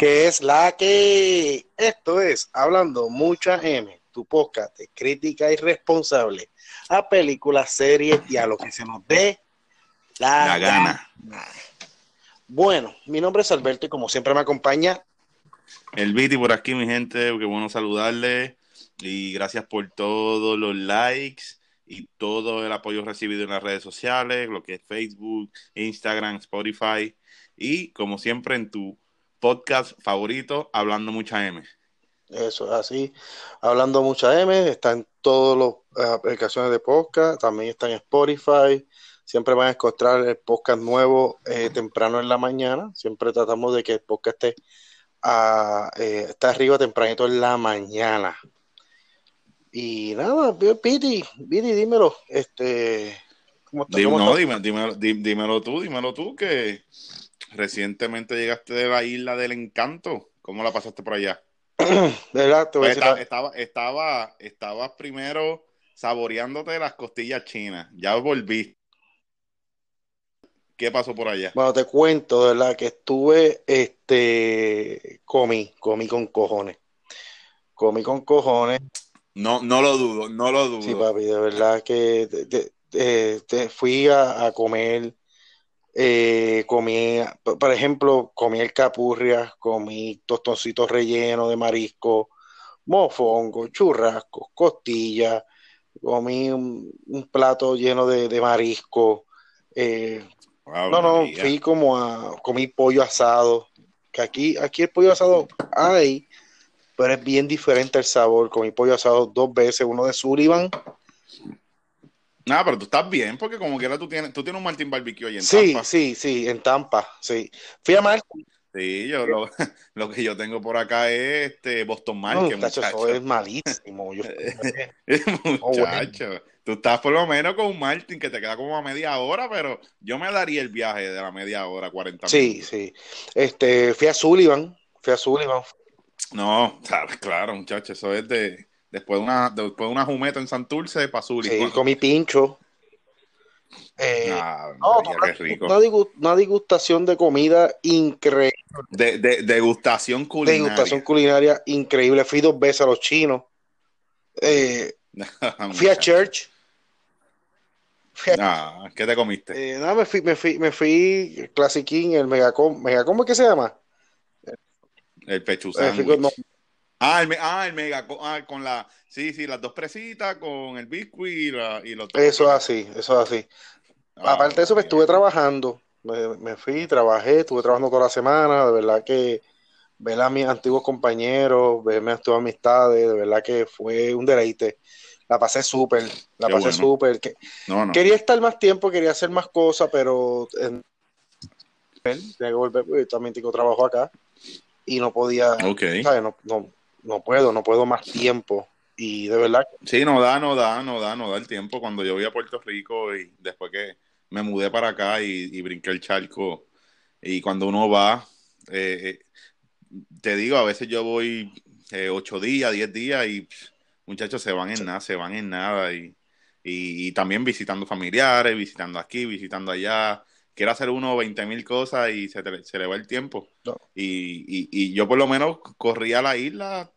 que es la que esto es Hablando Mucha M, tu podcast de crítica irresponsable a películas, series y a lo que se nos dé la, La gana. Bueno, mi nombre es Alberto y como siempre me acompaña El Viti por aquí, mi gente, qué bueno saludarles y gracias por todos los likes y todo el apoyo recibido en las redes sociales, lo que es Facebook, Instagram, Spotify y como siempre en tu podcast favorito, Hablando Mucha M. Eso es así. Hablando mucha M, está en todas las aplicaciones de podcast, también está en Spotify. Siempre van a encontrar el podcast nuevo eh, temprano en la mañana. Siempre tratamos de que el podcast esté, a, eh, esté arriba tempranito en la mañana. Y nada, Piti, Piti, dímelo. Este, ¿cómo está? Dime- ¿Cómo no, está? dímelo, dí- dímelo tú, dímelo tú, que recientemente llegaste de la isla del encanto. ¿Cómo la pasaste por allá? ¿Verdad? Te voy a Pues estaba, estaba, estabas primero saboreándote las costillas chinas. Ya volviste. ¿Qué pasó por allá? Bueno, te cuento, de verdad, que estuve, este, comí, comí con cojones. Comí con cojones. No, no lo dudo, no lo dudo. Sí, papi, de verdad que te- te- te- te fui a, a comer, eh, comí, por ejemplo, comí el capurria, comí tostoncitos rellenos de marisco, mofongo, churrasco, costilla, comí un, un plato lleno de, de marisco, eh, no, no, fui como a comí pollo asado, que aquí, aquí el pollo asado hay, pero es bien diferente el sabor. Comí pollo asado dos veces, uno de Sullivan. Nada, pero tú estás bien, porque como quiera tú tienes, tú tienes un Martín Barbecue ahí en Sí, Tampa. sí, sí, en Tampa, sí. Fui a Martin, Sí, yo lo, lo que yo tengo por acá es este Boston no, Market, muchacho, eso es malísimo. Yo, Muchacho, tú estás por lo menos con un Martin que te queda como a media hora, pero yo me daría el viaje de la media hora, 40 sí, minutos. sí. Este, fui a Sullivan, fui a Sullivan. No, claro, muchacho, eso es de después de una, después de una jumeta en Santurce para Sí, Sullivan. comí pincho. Eh, Ah, no, qué rico. una una degustación de comida increíble. De, de- degustación culinaria. Degustación culinaria increíble. Fui dos veces a los chinos. Eh, fui a church. Fui a- Ah, ¿qué te comiste? eh, nada, me fui, me fui, me fui Classic King, el Megacom, Megacom, ¿es que se llama? El pechu no, Ah, el, ah, el mega, ah, con la, sí, sí, las dos presitas, con el biscuit y, la, y los eso es así, eso es así. Ah, Aparte de eso, pues, estuve trabajando. Me, me fui, trabajé, estuve trabajando toda la semana. De verdad que ver a mis antiguos compañeros, ver mis antiguas amistades, de verdad que fue un deleite. La pasé súper, la Qué pasé bueno. súper. Que- No, no. Quería estar más tiempo, quería hacer más cosas, pero en- tenía que volver, porque también tengo trabajo acá y no podía, Ok. ¿sabes? No, no, no puedo, no puedo más tiempo. Y de verdad, Sí, no da, no da, no da, no da el tiempo. Cuando yo voy a Puerto Rico y después que me mudé para acá y, y brinqué el charco, y cuando uno va, eh, eh, te digo, a veces yo voy eh, ocho días, diez días y pff, muchachos se van en nada, se van en nada y, y, y también visitando familiares, visitando aquí, visitando allá. Quiere hacer uno 20 mil cosas y se, te- se le va el tiempo. No. Y, y, y yo por lo menos corría a la isla,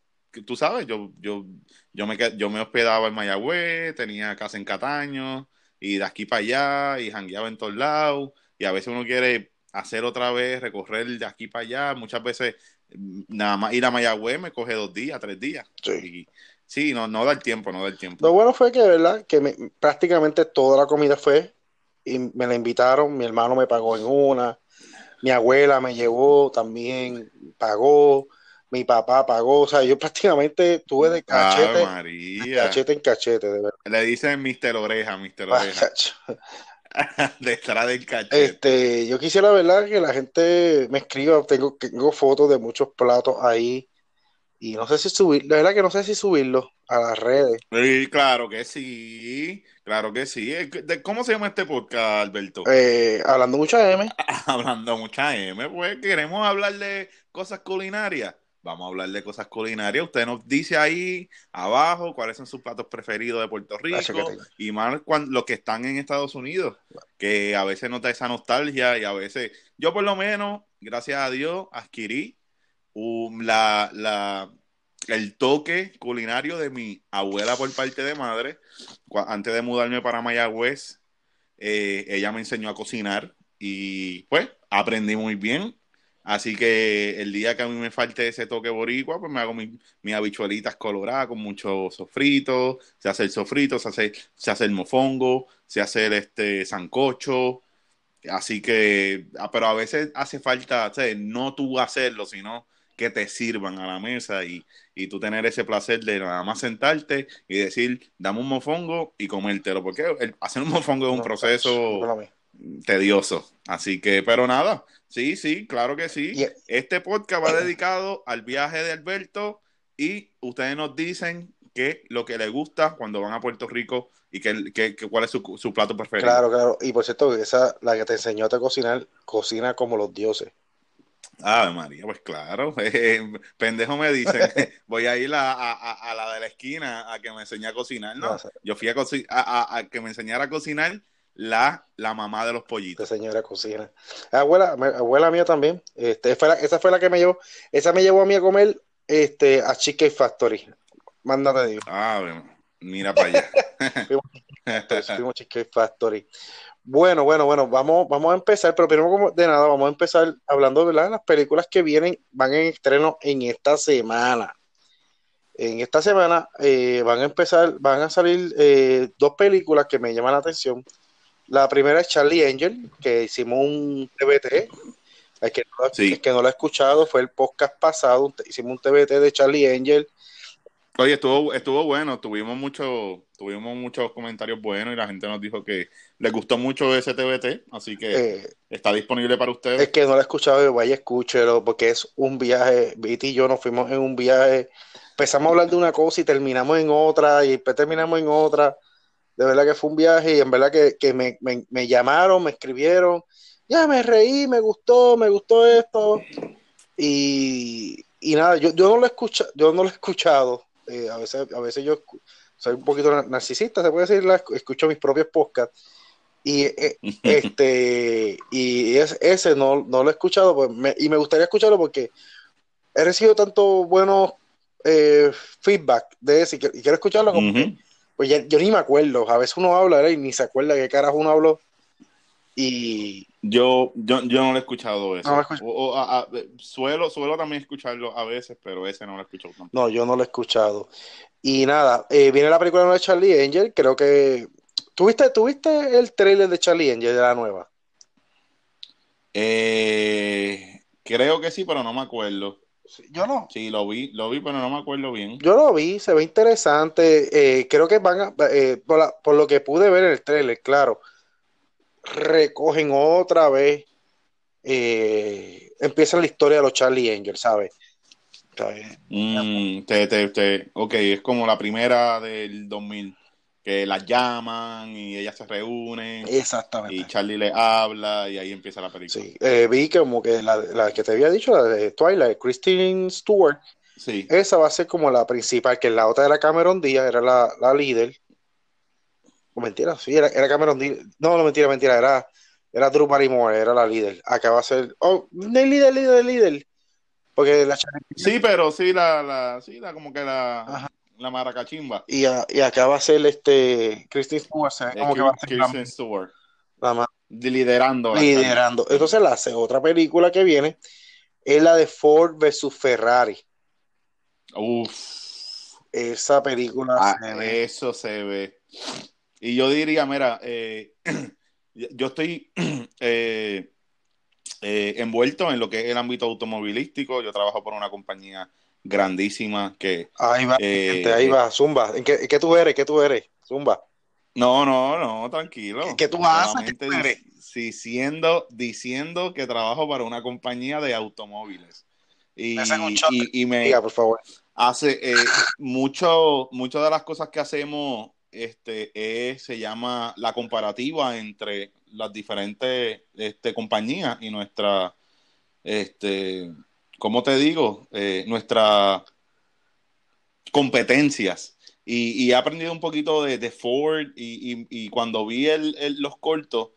tú sabes, yo, yo, yo, me, yo me hospedaba en Mayagüez, tenía casa en Cataño, y de aquí para allá, y jangueaba en todos lados, y a veces uno quiere hacer otra vez, recorrer de aquí para allá, muchas veces mm, nada más ir a Mayagüez me coge dos días, tres días. Sí. Y, sí, no, no da el tiempo, no da el tiempo. Lo bueno fue que, ¿verdad? Que me- prácticamente toda la comida fue y me la invitaron, mi hermano me pagó en una, mi abuela me llevó también, pagó, mi papá pagó, o sea, yo prácticamente tuve de cachete, cachete en cachete, de verdad. Le dicen Mister Oreja, Mister Oreja. Detrás del cachete. Este, yo quisiera, ¿verdad? Que la gente me escriba, tengo, tengo fotos de muchos platos ahí y no sé si subir, la verdad que no sé si subirlos a las redes. Sí, claro que sí, claro que sí. Eh, ¿de- ¿Cómo se llama este podcast, Alberto? Eh, hablando mucha M, Hablando mucha M, pues queremos hablar de cosas culinarias. Vamos a hablar de cosas culinarias. Usted nos dice ahí abajo cuáles son sus platos preferidos de Puerto Rico y más cuando, los que están en Estados Unidos, que a veces nos da esa nostalgia y a veces, yo por lo menos, gracias a Dios, adquirí la, la, el toque culinario de mi abuela por parte de madre. Antes de mudarme para Mayagüez, eh, ella me enseñó a cocinar y pues aprendí muy bien. Así que el día que a mí me falte ese toque boricua, pues me hago mis mi habichuelitas coloradas con mucho sofrito, se hace el sofrito, se hace, se hace el mofongo, se hace el este sancocho. Así que, ah, pero a veces hace falta, no tú hacerlo, sino que te sirvan a la mesa y, y tú tener ese placer de nada más sentarte y decir, dame un mofongo y comértelo, porque hacer un mofongo es un proceso tedioso. Así que, pero nada, sí, sí, claro que sí. Este podcast va dedicado al viaje de Alberto y ustedes nos dicen qué lo que les gusta cuando van a Puerto Rico y qué, cuál es su, su, plato preferido. Claro, claro. Y por cierto, esa, la que te enseñó a cocinar, cocina como los dioses. Ah, María, pues claro. pendejo me dicen, voy a ir a, la de la esquina a que me enseñe a cocinar, ¿no? Yo fui a, a, que me enseñara a cocinar la, la mamá de los pollitos. La señora cocina. Abuela, abuela mía también. Este, fue esa fue la que me llevó. Esa me llevó a mí a comer este, a Chicken Factory. Mándate, digo. Ah, mira para allá. fuimos, Chicken Factory. Bueno, bueno, bueno, vamos, vamos a empezar, pero primero de nada, vamos a empezar hablando de las películas que vienen, van en estreno en esta semana. En esta semana eh, van a empezar, van a salir eh, dos películas que me llaman la atención. La primera es Charlie Angel, que hicimos un TBT. El que, no, que no lo ha escuchado fue el podcast pasado. Hicimos un TBT de Charlie Angel. Oye, estuvo, estuvo bueno. Tuvimos, mucho, tuvimos muchos comentarios buenos y la gente nos dijo que les gustó mucho ese TBT. Así que eh, está disponible para ustedes. Es que no lo ha escuchado, vaya, escúchelo, porque es un viaje. Viti y yo nos fuimos en un viaje. Empezamos a hablar de una cosa y terminamos en otra, y después terminamos en otra de verdad que fue un viaje y en verdad que, me, llamaron, me escribieron, ya me reí, me gustó, me gustó esto. Y, nada, yo, yo no lo he escuchado, yo no lo he escuchado. Eh, a veces, a veces yo soy un poquito narcisista, se puede decir, escucho mis propios podcasts. Y eh, este y ese no, lo he escuchado pues y me gustaría escucharlo porque he recibido tanto buenos eh, feedback de ese y, quiero escucharlo como pues yo ni me acuerdo. A veces uno habla y ni se acuerda qué carajo uno habló. Y. Yo, yo, yo no lo he escuchado eso. suelo, suelo también escucharlo a veces, pero ese no lo he escuchado No, yo no lo he escuchado. Y nada, eh, viene la película nueva de Charlie Angel. Creo que. ¿Tuviste, ¿Tuviste el trailer de Charlie Angel de la nueva? Eh, creo que sí, pero no me acuerdo. Yo no. Sí, lo vi, lo vi, pero no me acuerdo bien. Yo lo vi, se ve interesante. Eh, creo que van a, eh, por, lo que pude ver en el trailer, claro, recogen otra vez, eh, empieza la historia de los Charlie Angels, ¿sabes? Mm, te, te, ok, es como la primera del 2000 que las llaman y ellas se reúnen. Exactamente. Y Charlie le habla y ahí empieza la película. Sí, eh, vi como que la, que te había dicho, la de Twilight, Christine Stewart. Sí. Esa va a ser como la principal, que la otra era Cameron Díaz, era la, líder. Mentira, sí, era, Cameron Díaz. No, no, mentira, mentira, era, era Drew Barrymore, era la líder. Acá va a ser, oh, no líder, líder, líder. Porque la Sí, pero sí, la, la, sí, la como que la la maracachimba. Y, y acá va a ser este Kristen Stewart, como que va a ser Kristen Stewart. liderando. Liderando. Entonces la hace otra película que viene es la de Ford versus Ferrari. Uf. Esa película ah, se ve. Eso se ve. Y yo diría, mira, eh, yo estoy eh, eh, envuelto en lo que es el ámbito automovilístico. Yo trabajo por una compañía grandísima que... Ahí va, ahí va, Zumba. ¿En qué, qué, tú eres? ¿Qué tú eres? Zumba. No, no, no, tranquilo. ¿Qué tú haces? ¿Qué tú eres? Diciendo, diciendo que trabajo para una compañía de automóviles. Y, y, me Diga, por favor. hace eh, mucho, muchas de las cosas que hacemos este, se llama la comparativa entre las diferentes este, compañías y nuestra este, ¿cómo te digo? Eh, nuestras competencias. Y, he aprendido un poquito de, Ford y, cuando vi los cortos,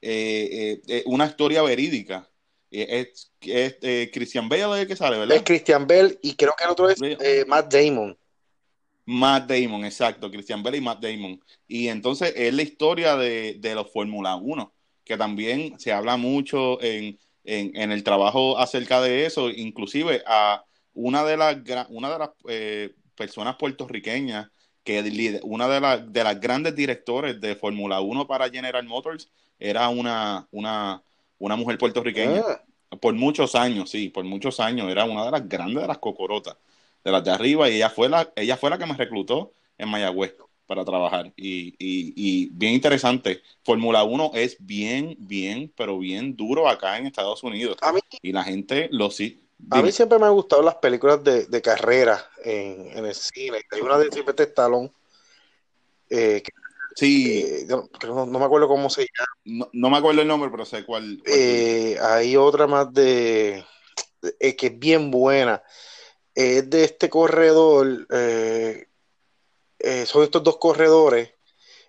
eh, eh, una historia verídica. Es, es Christian Bale el que sale, ¿verdad? Es Christian Bale y creo que el otro es Matt Damon. Matt Damon, exacto, Christian Bale y Matt Damon. Y entonces es la historia de, de los Fórmula 1, que también se habla mucho en, en, el trabajo acerca de eso, inclusive a una de las, una de las eh, personas puertorriqueñas, que una de, las de las grandes directores de Fórmula 1 para General Motors era una, una, una mujer puertorriqueña. Ah. Por muchos años, sí, por muchos años. Era una de las grandes de las cocorotas de las de arriba, y ella fue la, ella fue la que me reclutó en Mayagüez para trabajar. Y, y, bien interesante. Fórmula 1 es bien, bien, pero bien duro acá en Estados Unidos. y la gente lo sí. A mí siempre me han gustado las películas de, carrera en, el cine. Hay una de Silvestre Stallone. Eh, sí. Eh, no, me acuerdo cómo se llama. No, me acuerdo el nombre, pero sé cuál. Eh, hay otra más de. que es bien buena es de este corredor, eh, eh, son estos dos corredores,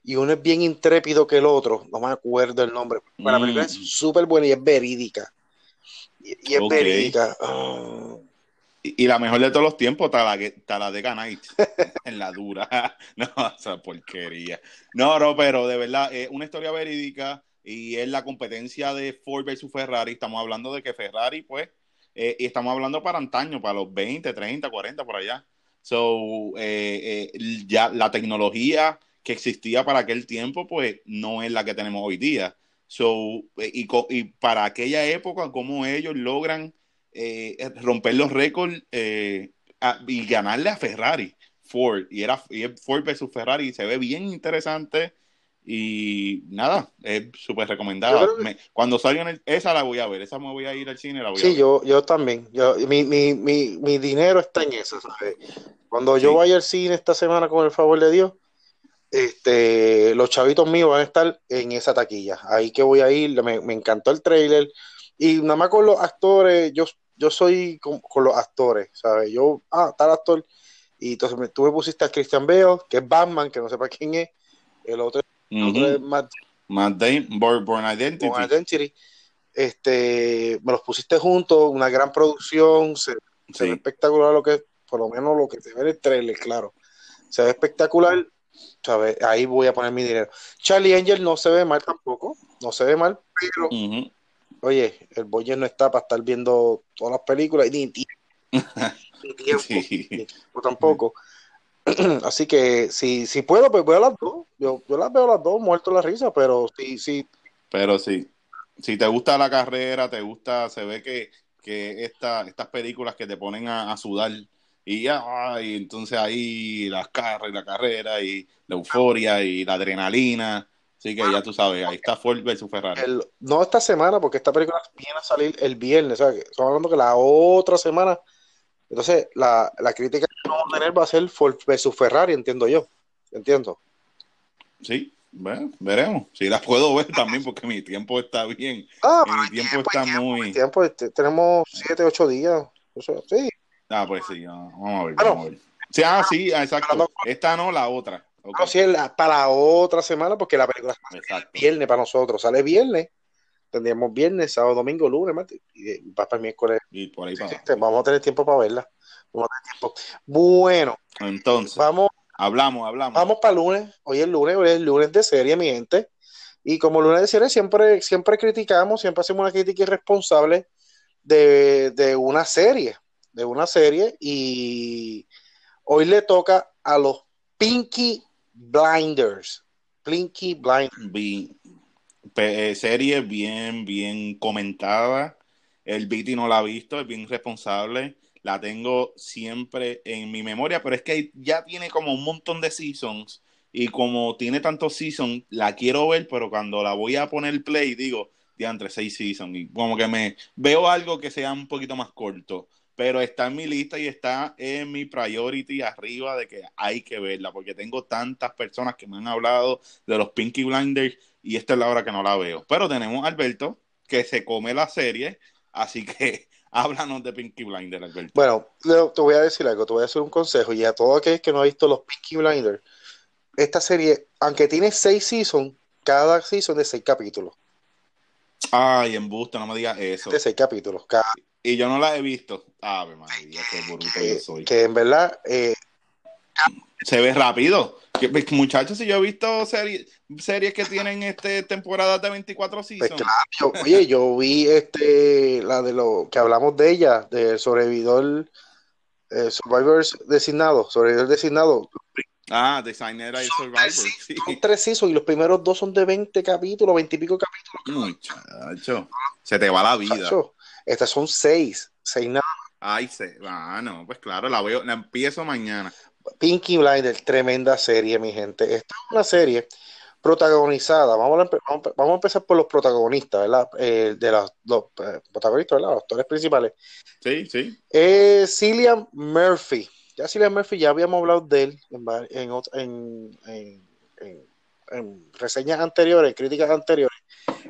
y uno es bien intrépido que el otro, no me acuerdo el nombre. la película es mm. súper buena y es verídica. Y, es verídica. Ah. Y, la mejor de todos los tiempos, Taladeca Night, en la dura. no, esa porquería. No, no, pero de verdad, es una historia verídica y es la competencia de Ford versus Ferrari. Estamos hablando de que Ferrari, pues, eh, y estamos hablando para antaño, para los 20, 30, 40, por allá. So, eh, eh, ya la tecnología que existía para aquel tiempo, pues no es la que tenemos hoy día. So, y, y para aquella época, cómo ellos logran romper los récords y ganarle a Ferrari, Ford. Y era Ford versus Ferrari, y se ve bien interesante y nada, es súper recomendada. cuando salga esa la voy a ver, esa me voy a ir al cine, la voy sí, a ver. yo, yo también. Yo, mi, mi, mi, mi dinero está en eso, Cuando yo vaya al cine esta semana, con el favor de Dios, este, los chavitos míos van a estar en esa taquilla. Ahí que voy a ir, me, encantó el trailer. Y nada más con los actores, yo, yo soy con, los actores, ¿sabes? Yo, ah, tal actor. Y entonces tú me pusiste a Christian Bale, que es Batman, que no sepa quién es. El otro Matt, Born, Identity. Este, me los pusiste juntos, una gran producción, se, ve espectacular lo que, por lo menos lo que se ve en el trailer, claro. Se ve espectacular, ¿sabes? Ahí voy a poner mi dinero. Charlie Angel no se ve mal tampoco, no se ve mal, pero, oye, el Boyer no está para estar viendo todas las películas, ni, tiempo, tampoco. Así que si, si puedo, pues a las dos. Yo, yo las veo las dos, muerto la risa, pero sí, sí. Pero sí, si te gusta la carrera, te gusta, se ve que, que esta, estas películas que te ponen a, sudar y ya, y entonces ahí las carreras y la carrera y la euforia y la adrenalina. Así que ya tú sabes, ahí está Ford versus Ferrari. no esta semana, porque esta película viene a salir el viernes. O sea, estamos hablando que la otra semana entonces, la, la crítica que vamos a tener va a ser Ford versus Ferrari, entiendo yo. Entiendo. Sí, bueno, veremos. Si las puedo ver también, porque mi tiempo está bien. Ah, mi tiempo, está muy. tiempo, este, tenemos 7, 8 días. sí. Ah, pues sí, vamos a ver. Vamos a ver. Sí, ah, sí, ah, exacto. Esta no, la otra. Okay. No, sí, para la otra semana, porque la película sale viernes para nosotros. Sale viernes tendríamos viernes, sábado, domingo, lunes, martes, y va para el miércoles. Y por ahí Vamos a tener tiempo para verla. Vamos a tener tiempo. Bueno, entonces, vamos, hablamos, hablamos. Vamos para el lunes. Hoy es lunes, hoy es lunes de serie, mi gente. Y como lunes de serie, siempre, siempre criticamos, siempre hacemos una crítica irresponsable de, de una serie, de una serie. Y hoy le toca a los Pinky Blinders. Pinky Blinders. Eh, serie bien, bien comentada. El Viti no la ha visto, es bien responsable. La tengo siempre en mi memoria, pero es que ya tiene como un montón de seasons. Y como tiene tantos seasons, la quiero ver, pero cuando la voy a poner play, digo, ya entre seis seasons. Y como que me veo algo que sea un poquito más corto. Pero está en mi lista y está en mi priority arriba de que hay que verla, porque tengo tantas personas que me han hablado de los Pinky Blinders y esta es la hora que no la veo. Pero tenemos a Alberto que se come la serie, así que háblanos de Pinky Blinders, Alberto. Bueno, te voy a decir algo, te voy a hacer un consejo y a todo aquel que no ha visto los Pinky Blinders, esta serie, aunque tiene seis seasons, cada season de seis capítulos. Ay, embuste, no me digas eso. De seis capítulos. Cada, Y yo no la he visto. Ave María, qué bruto yo que, soy. que en verdad eh, Se ve rápido. Pues, muchachos, si yo he visto series, series que tienen este temporadas de 24 Pues seasons. claro, yo- oye, yo vi este, la de lo que hablamos de ella, del sobrevividor, eh, Survivors designado, sobrevividor designado. Ah, Designer y Survivor. Sí. Son tres seasons y los primeros dos son de 20 capítulos, 20 y pico capítulos. Muchacho, se te va la vida. Chacho. Estas son seis, seis nada. Ay, se, ah, no, pues claro, la veo, la empiezo mañana. Pinky Blinders, tremenda serie, mi gente. Esta es una serie protagonizada. Vamos a, vamos a- vamos a empezar por los protagonistas, ¿verdad? Eh, de los, los, eh, protagonistas, ¿verdad? Los actores principales. Sí, sí. Eh, Cillian Murphy. Ya Cillian Murphy, ya habíamos hablado de él en- en- en- en reseñas anteriores, críticas anteriores.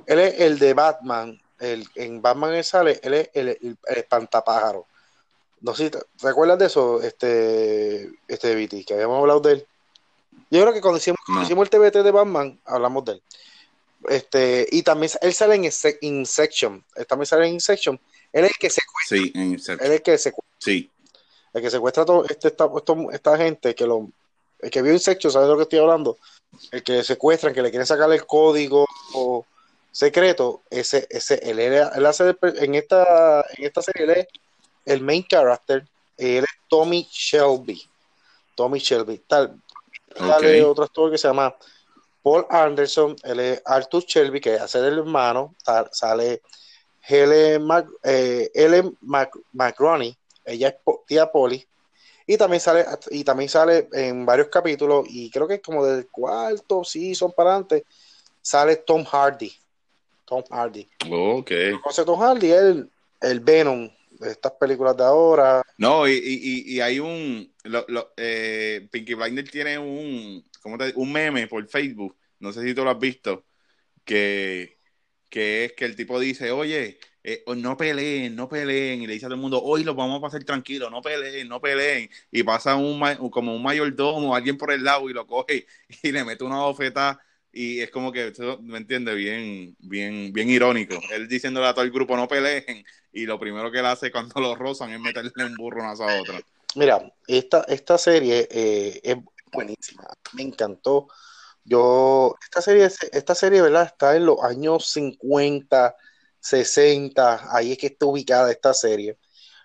Él es el de Batman. El, en Batman él sale, él es el, el- el espantapájaro. No sé te, ¿te acuerdas de eso, este, este Viti, que habíamos hablado de él. Yo creo que cuando hicimos, cuando No. hicimos el TBT de Batman, hablamos de él. Este, y también él sale en Inse- Insection. Él también sale en Insection. Él es el que secuestra, Sí, en él serio. es el que secuestra Sí. el que secuestra a todo este, esta, esta gente, que lo, el que vio Insecto, ¿sabe de lo que estoy hablando? El que secuestran, que le quieren sacar el código secreto, ese, ese, él, él hace en esta, en esta serie, él es el main character, él es Tommy Shelby. Tommy Shelby. Tal, otro actor que se llama Paul Anderson, él es Arthur Shelby, que hace del hermano, Sa- sale Helen, Mac, eh, Ellen Mac- McRoney, ella es tía Polly, y también sale, y también sale en varios capítulos, y creo que es como del cuarto season para adelante, sale Tom Hardy. Tom Hardy. Ok. José Tom Hardy el Venom estas películas de ahora. No, y, y, y- hay un. Lo, lo- eh, Pinky Blinder tiene un. ¿Cómo te? Un meme por Facebook. No sé si tú lo has visto. Que, que es que el tipo dice: Oye, eh, no peleen, no peleen. Y le dice a todo el mundo: Hoy los vamos a pasar tranquilos, no peleen, no peleen. Y pasa un, como un mayordomo, alguien por el lado y lo coge y le mete una bofeta. Y es como que, ¿me entiendes? Bien, bien, bien irónico. Él diciéndole a todo el grupo: No peleen. Y lo primero que él hace cuando lo rozan es meterle un burro una a otra. Mira, esta, esta serie eh, es buenísima, me encantó. Yo, esta serie, esta serie, ¿verdad? Está en los años 50, 60, ahí es que está ubicada esta serie.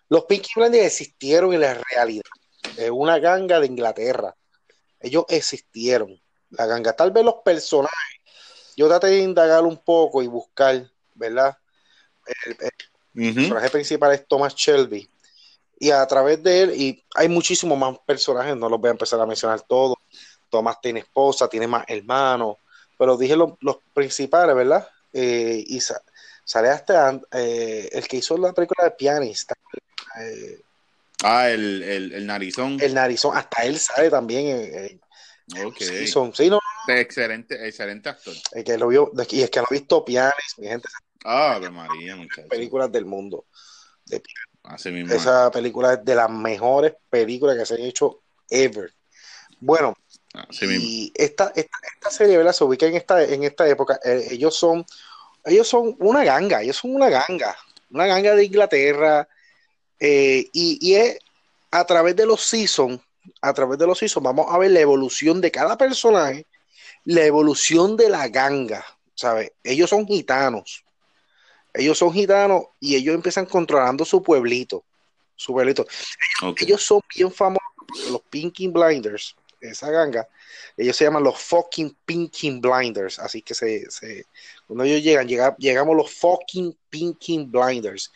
Los Peaky Blinders existieron en la realidad, es una ganga de Inglaterra. Ellos existieron, la ganga. Tal vez los personajes, yo traté de indagar un poco y buscar, ¿verdad? El, personaje principal es Thomas Shelby. Y a través de él, y hay muchísimos más personajes, no los voy a empezar a mencionar todos. Thomas tiene esposa, tiene más hermanos, pero dije los, los principales, ¿verdad? Eh, y sa- sale hasta eh, el que hizo la película de Pianista, eh, Ah, el, el, el narizón. el narizón, hasta él sale también en, en ok. Season. Sí, no, Excelente, excelente actor. el que lo vio, y es que no ha visto Pianist, mi gente, Ah, de María, muchacho. películas del mundo. Así mismo. Esa película es de las mejores películas que se han hecho ever. Bueno, Así mismo. y esta, esta, esta serie, ¿verdad? Se ubica en esta, en esta época. Eh, ellos son, ellos son una ganga, ellos son una ganga, una ganga de Inglaterra. eh, y, y es a través de los seasons, a través de los seasons, vamos a ver la evolución de cada personaje, la evolución de la ganga, ¿sabes? Ellos son gitanos. Ellos son gitanos y ellos empiezan controlando su pueblito. Su pueblito. Ellos son bien famosos, los Pinky Blinders, esa ganga, ellos se llaman los fucking Pinky Blinders, así que se, se- cuando ellos llegan, llega- llegamos los fucking Pinky Blinders.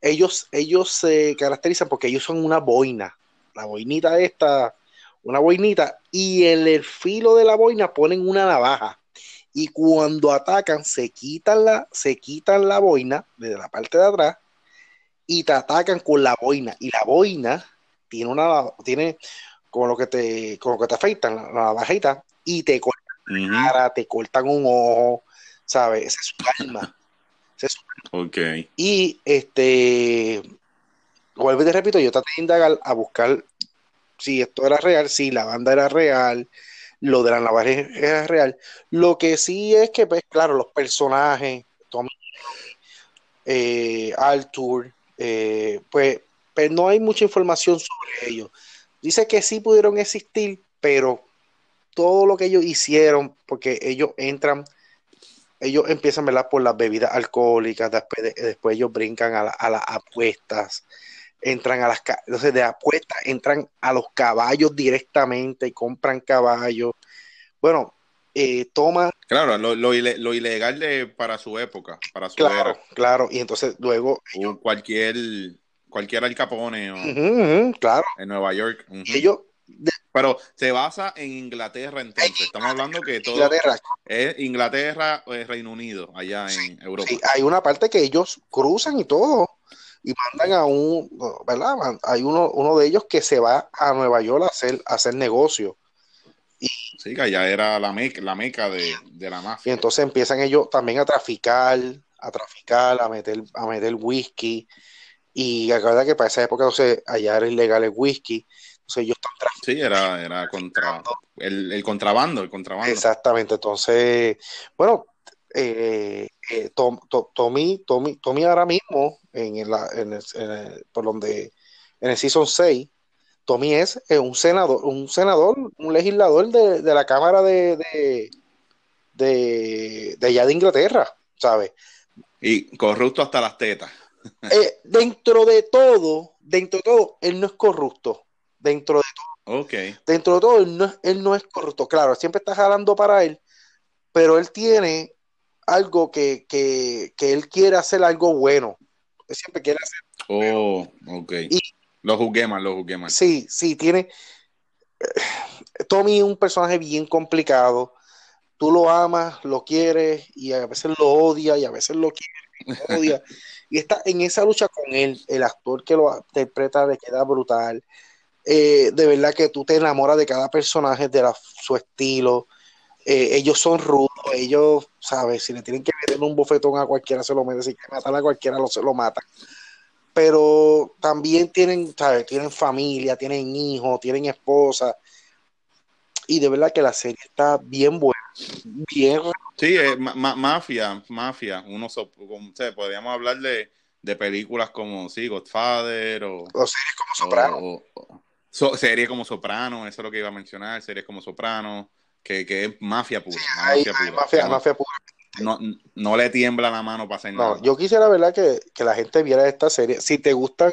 Ellos, ellos se caracterizan porque ellos son una boina, la boinita esta, una boinita, y en el filo de la boina ponen una navaja. Y cuando atacan, se quitan la, se quitan la boina desde la parte de atrás y te atacan con la boina. Y la boina tiene una, tiene como lo que te, como que te afeitan, la, la navajita, y te cortan cara, te cortan un ojo, ¿sabes? Esa es su alma. Esa es su- Ok. Y este, vuelvo y te repito, yo traté de a buscar si esto era real, si la banda era real, lo de la navaja era real. Lo que sí es que, pues, claro, los personajes, Tommy eh, Altour, eh, pues, pues no hay mucha información sobre ellos. Dice que sí pudieron existir, pero todo lo que ellos hicieron, porque ellos entran, ellos empiezan ¿verdad? por las bebidas alcohólicas, después, después ellos brincan a las apuestas, entran a las entonces de apuestas entran a los caballos directamente y compran caballos. Bueno, eh, toma. Claro, lo, lo, lo, ilegal de, para su época, para su claro, era. Claro, y entonces luego. Cualquier, cualquier Al Capone o, uh -huh, claro. en Nueva York. Uh -huh. Ellos. De... Pero se basa en Inglaterra entonces. Estamos hablando que todo Inglaterra. es Inglaterra o es Reino Unido, allá en Europa. Sí, hay una parte que ellos cruzan y todo y mandan a un, ¿verdad? Hay uno, uno de ellos que se va a Nueva York a hacer, a hacer negocio. Y, sí, que allá era la meca, la meca de, de, la mafia. Y entonces empiezan ellos también a traficar, a traficar, a meter, a meter whisky. Y acuerda que para esa época entonces, allá era ilegal el whisky. Entonces ellos están traficando. Sí, era, era contra, el, el contrabando, el contrabando. Exactamente. Entonces, bueno, eh, eh, Tom, Tom, Tommy, Tommy, Tommy ahora mismo en, la, en, el, en el, por donde en el season 6 Tommy es eh, un senador un senador un legislador de, de la cámara de de, de de, allá de Inglaterra ¿sabes? y corrupto hasta las tetas eh, dentro de todo dentro de todo él no es corrupto dentro de todo okay. dentro de todo él no, él no es corrupto claro siempre está jalando para él pero él tiene algo que, que, que, él quiere hacer algo bueno. Siempre quiere hacer. Oh, ok. Y, lo juzgué mal, lo mal. Sí, sí, tiene. Tommy es un personaje bien complicado. Tú lo amas, lo quieres y a veces lo odia y a veces lo quiere y lo odia. y está en esa lucha con él. El actor que lo interpreta le queda brutal. Eh, de verdad que tú te enamoras de cada personaje, de la, su estilo. Eh, ellos son rudos, ellos, ¿sabes? Si le tienen que meter un bofetón a cualquiera, se lo meten, si quieren matar a cualquiera, lo, se lo matan. Pero también tienen, ¿sabes? Tienen familia, tienen hijos, tienen esposa. Y de verdad que la serie está bien buena, bien. Sí, eh, ma mafia, mafia. Uno, so, como, sé, podríamos hablar de, de, películas como, sí, Godfather o... O series como Soprano. O, o, so, series como Soprano, eso es lo que iba a mencionar, series como Soprano que, que es mafia pura. Sí, hay, mafia, hay pura. mafia, mafia pura. No, no, le tiembla la mano para hacer nada. No, yo quisiera, verdad, que, que, la gente viera esta serie. Si te gusta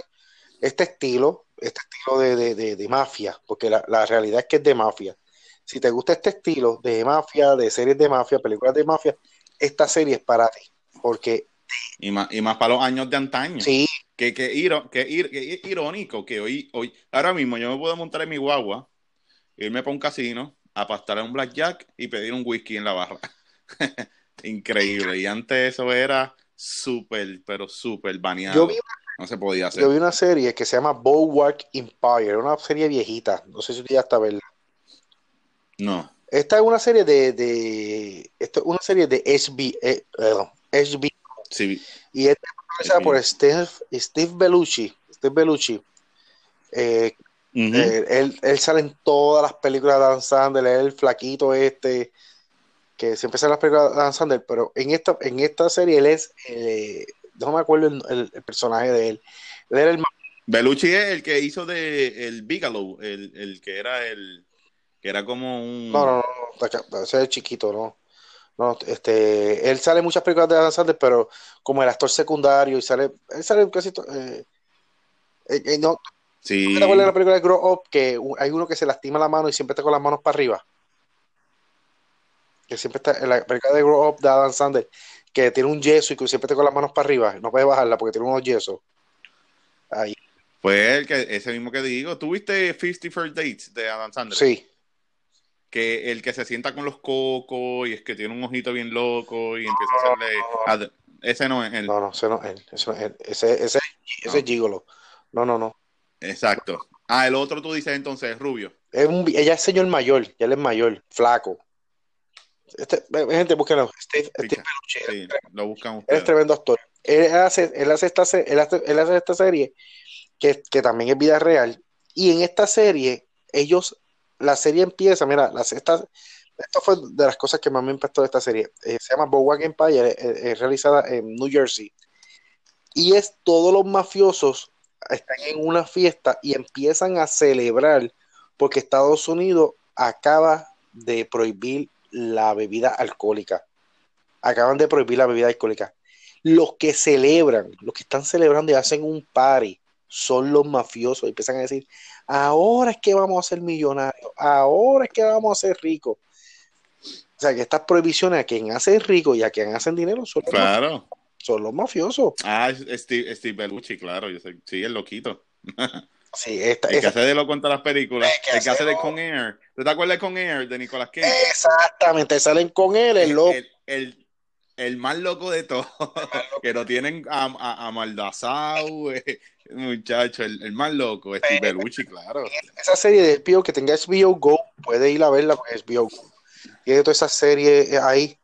este estilo, este estilo de, de, de, de mafia, porque la, la, realidad es que es de mafia. Si te gusta este estilo de mafia, de series de mafia, películas de mafia, esta serie es para ti. Porque. Y más, y más para los años de antaño. Sí. Que, que, iro, que, ir, que es irónico que hoy, hoy, ahora mismo yo me puedo montar en mi guagua, irme para un casino, a pastar a un blackjack y pedir un whisky en la barra. Increíble. Y antes eso era súper, pero súper baneado. Una, no se podía hacer. Yo vi una serie que se llama Bulwark Empire, una serie viejita. No sé si tú ya está verla. No. Esta es una serie de, de esta es una serie de HB, eh, perdón, HBO. Sí. Y es protagonizada por Steve, Steve Bellucci. Steve Bellucci. Eh, Uh -huh. eh, él, él, sale en todas las películas de Dan Sandler, él el flaquito este, que siempre sale en las películas de Dan Sandler, pero en esta, en esta serie él es, eh, no me acuerdo el, el, el, personaje de él. Él era el Belucci es el que hizo de el Bigelow, el, el que era el que era como un No, no, no, ese es el chiquito, no. No, este, él sale en muchas películas de Dan Sandler, pero como el actor secundario y sale, él sale casi eh, eh, no, Sí. ¿Te acuerdas de la película de Grow Up que hay uno que se lastima la mano y siempre está con las manos para arriba? Que siempre está en la película de Grow Up de Adam Sandler, que tiene un yeso y que siempre está con las manos para arriba. No puede bajarla porque tiene unos yesos. Ahí. Pues el que, ese mismo que digo. ¿Tuviste 50 First Dates de Adam Sandler? Sí. Que el que se sienta con los cocos y es que tiene un ojito bien loco y empieza a hacerle. No, ese no es él. No, no, ese no es él. Ese, no es él. ese, ese, ese no. es Gigolo. No, no, no. Exacto. Ah, el otro tú dices entonces Rubio. Es un, ella es señor mayor, ya él es mayor, flaco. Este, gente, búsquenlo. Steve, Steve sí, lo buscan ustedes. Él es tremendo actor. Él hace, él hace, esta, él hace, él hace esta serie que, que, también es vida real. Y en esta serie, ellos, la serie empieza, mira, la, esta, esto fue de las cosas que más me impactó de esta serie. Eh, se llama Bowack Empire, es, es realizada en New Jersey. Y es todos los mafiosos están en una fiesta y empiezan a celebrar porque Estados Unidos acaba de prohibir la bebida alcohólica. Acaban de prohibir la bebida alcohólica. Los que celebran, los que están celebrando y hacen un party, son los mafiosos. Y empiezan a decir, ahora es que vamos a ser millonarios, ahora es que vamos a ser ricos. O sea, que estas prohibiciones a quien hace rico y a quien hacen dinero son los, son los mafiosos. Ah, Steve, Steve Bellucci, claro. Yo sé, sí, el loquito. Sí, esta, El que hace de loco en todas las películas. El que El que hace hace de lo- Con Air. ¿Tú te acuerdas de Con Air de Nicolas Cage? exactamente, salen con él, el loco. el, el, el más loco de todos. que lo tienen a, a, a eh, muchacho, el, más loco, Steve Bellucci, claro. esa serie de HBO que tenga HBO Go, puede ir a verla con HBO Go. Tiene toda esa serie ahí.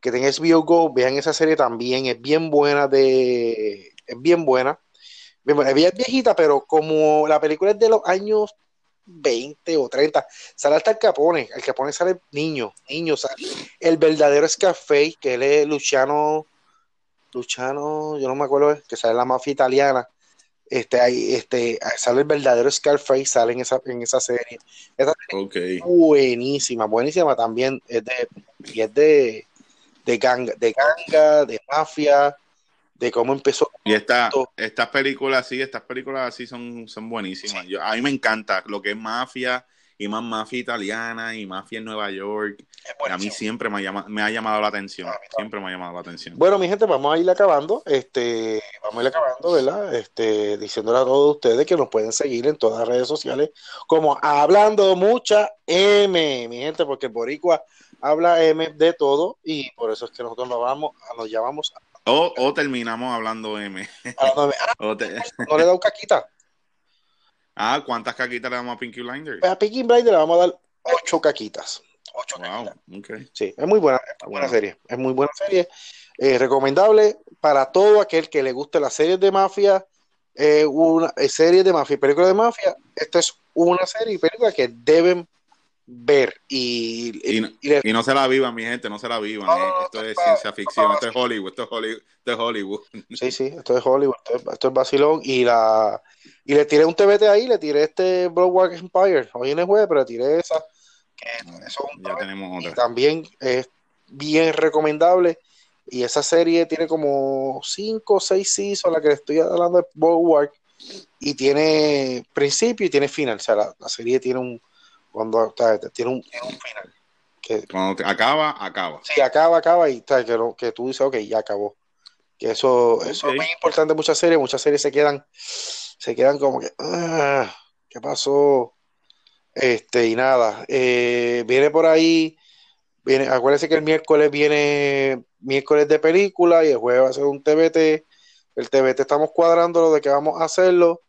Que tenga HBO Go, vean esa serie también. Es bien buena de. Es bien buena. Ella es viejita, pero como la película es de los años 20 o 30, sale hasta el Capone. El Capone sale niño, niño. sale. El verdadero Scarface, que él es Luciano. Luciano, yo no me acuerdo, que sale la mafia italiana. Este, ahí, este, sale el verdadero Scarface, sale en esa, en esa serie. Esa Ok. buenísima, buenísima también. Es de, y es de, de ganga, de ganga, de mafia, de cómo empezó. Y esta, estas películas así, estas películas así son, son buenísimas. Yo, a mí me encanta lo que es mafia y más mafia italiana y mafia en Nueva York. A mí siempre me ha, llama- me ha llamado la atención. Siempre me ha llamado la atención. Bueno, mi gente, vamos a ir acabando. Este, vamos a ir acabando, ¿verdad? Este, diciéndole a todos ustedes que nos pueden seguir en todas las redes sociales, como hablando mucha M, mi gente, porque el Boricua habla M de todo, y por eso es que nosotros nos vamos, nos llamamos O, o terminamos hablando M. hablando M. Ah, te- no le da un caquita. Ah, ¿cuántas caquitas le damos a Pinky Blinders? A Peaky Blinders le vamos a dar ocho caquitas. Ocho caquitas. Wow, ok. Sí, es muy buena, es buena serie. Es muy buena serie. Eh, recomendable para todo aquel que le guste las series de mafia, eh, una eh, series de mafia y películas de mafia. Esta es una serie y película que deben ver. Y, Y, y- no- y le- y no se la vivan, mi gente, no se la vivan. No, no, no, Esto es ciencia ficción, esto es Hollywood, esto es Hollywood, esto es Hollywood. sí, sí, esto es Hollywood, esto es, esto es vacilón. Y la y le tiré un TBT ahí, le tiré este Broadwalk Empire. Hoy en el jueves, pero le tiré esa. Que eso es un Ya tenemos y otra. también es bien recomendable. Y esa serie tiene como 5 o 6 seasons, la que le estoy hablando de Boardwalk, y tiene principio y tiene final. O sea, la, la serie tiene un, cuando, o sea, tiene un, tiene un final. Que Cuando te- acaba, acaba. si acaba, acaba y tal, que, que tú dices, ok, ya acabó. Que eso, eso Ok. es muy importante en muchas series. Muchas series se quedan, se quedan como que, ah, ¿qué pasó? Este, y nada, eh, viene por ahí, viene, acuérdense que el miércoles viene miércoles de película y el jueves va a ser un TBT. El TBT estamos cuadrando lo de que vamos a hacerlo.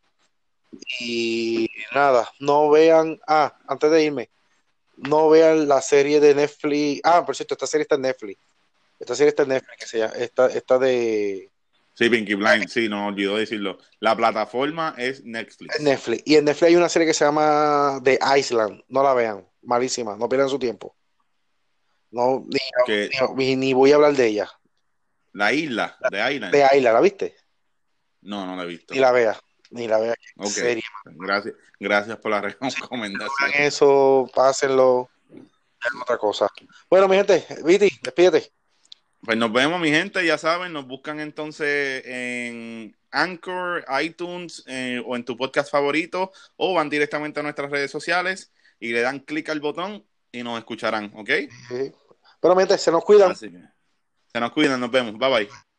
Y nada, no vean, ah, antes de irme, no vean la serie de Netflix. Ah, por cierto, esta serie está en Netflix. Esta serie está en Netflix, que se llama, esta, esta de Sí, Pinky Blind, sí, no olvidó decirlo. La plataforma es Netflix. Netflix. Y en Netflix hay una serie que se llama The Island. No la vean, malísima, no pierdan su tiempo. No, ni, Que- ni- ni voy a hablar de ella. La isla de Island. De Island, ¿la viste? No, no la he visto. Ni la veas, ni la veas. Ok. Serie. Gracias, gracias por la recomendación. Eso, pásenlo. hagan otra cosa. Bueno, mi gente, Viti, despídete. Pues nos vemos, mi gente, ya saben, nos buscan entonces en Anchor, iTunes eh, o en tu podcast favorito o van directamente a nuestras redes sociales y le dan clic al botón y nos escucharán, ¿ok? Sí. Bueno, mi gente, se nos cuidan. Así que se nos cuidan, nos vemos, bye bye.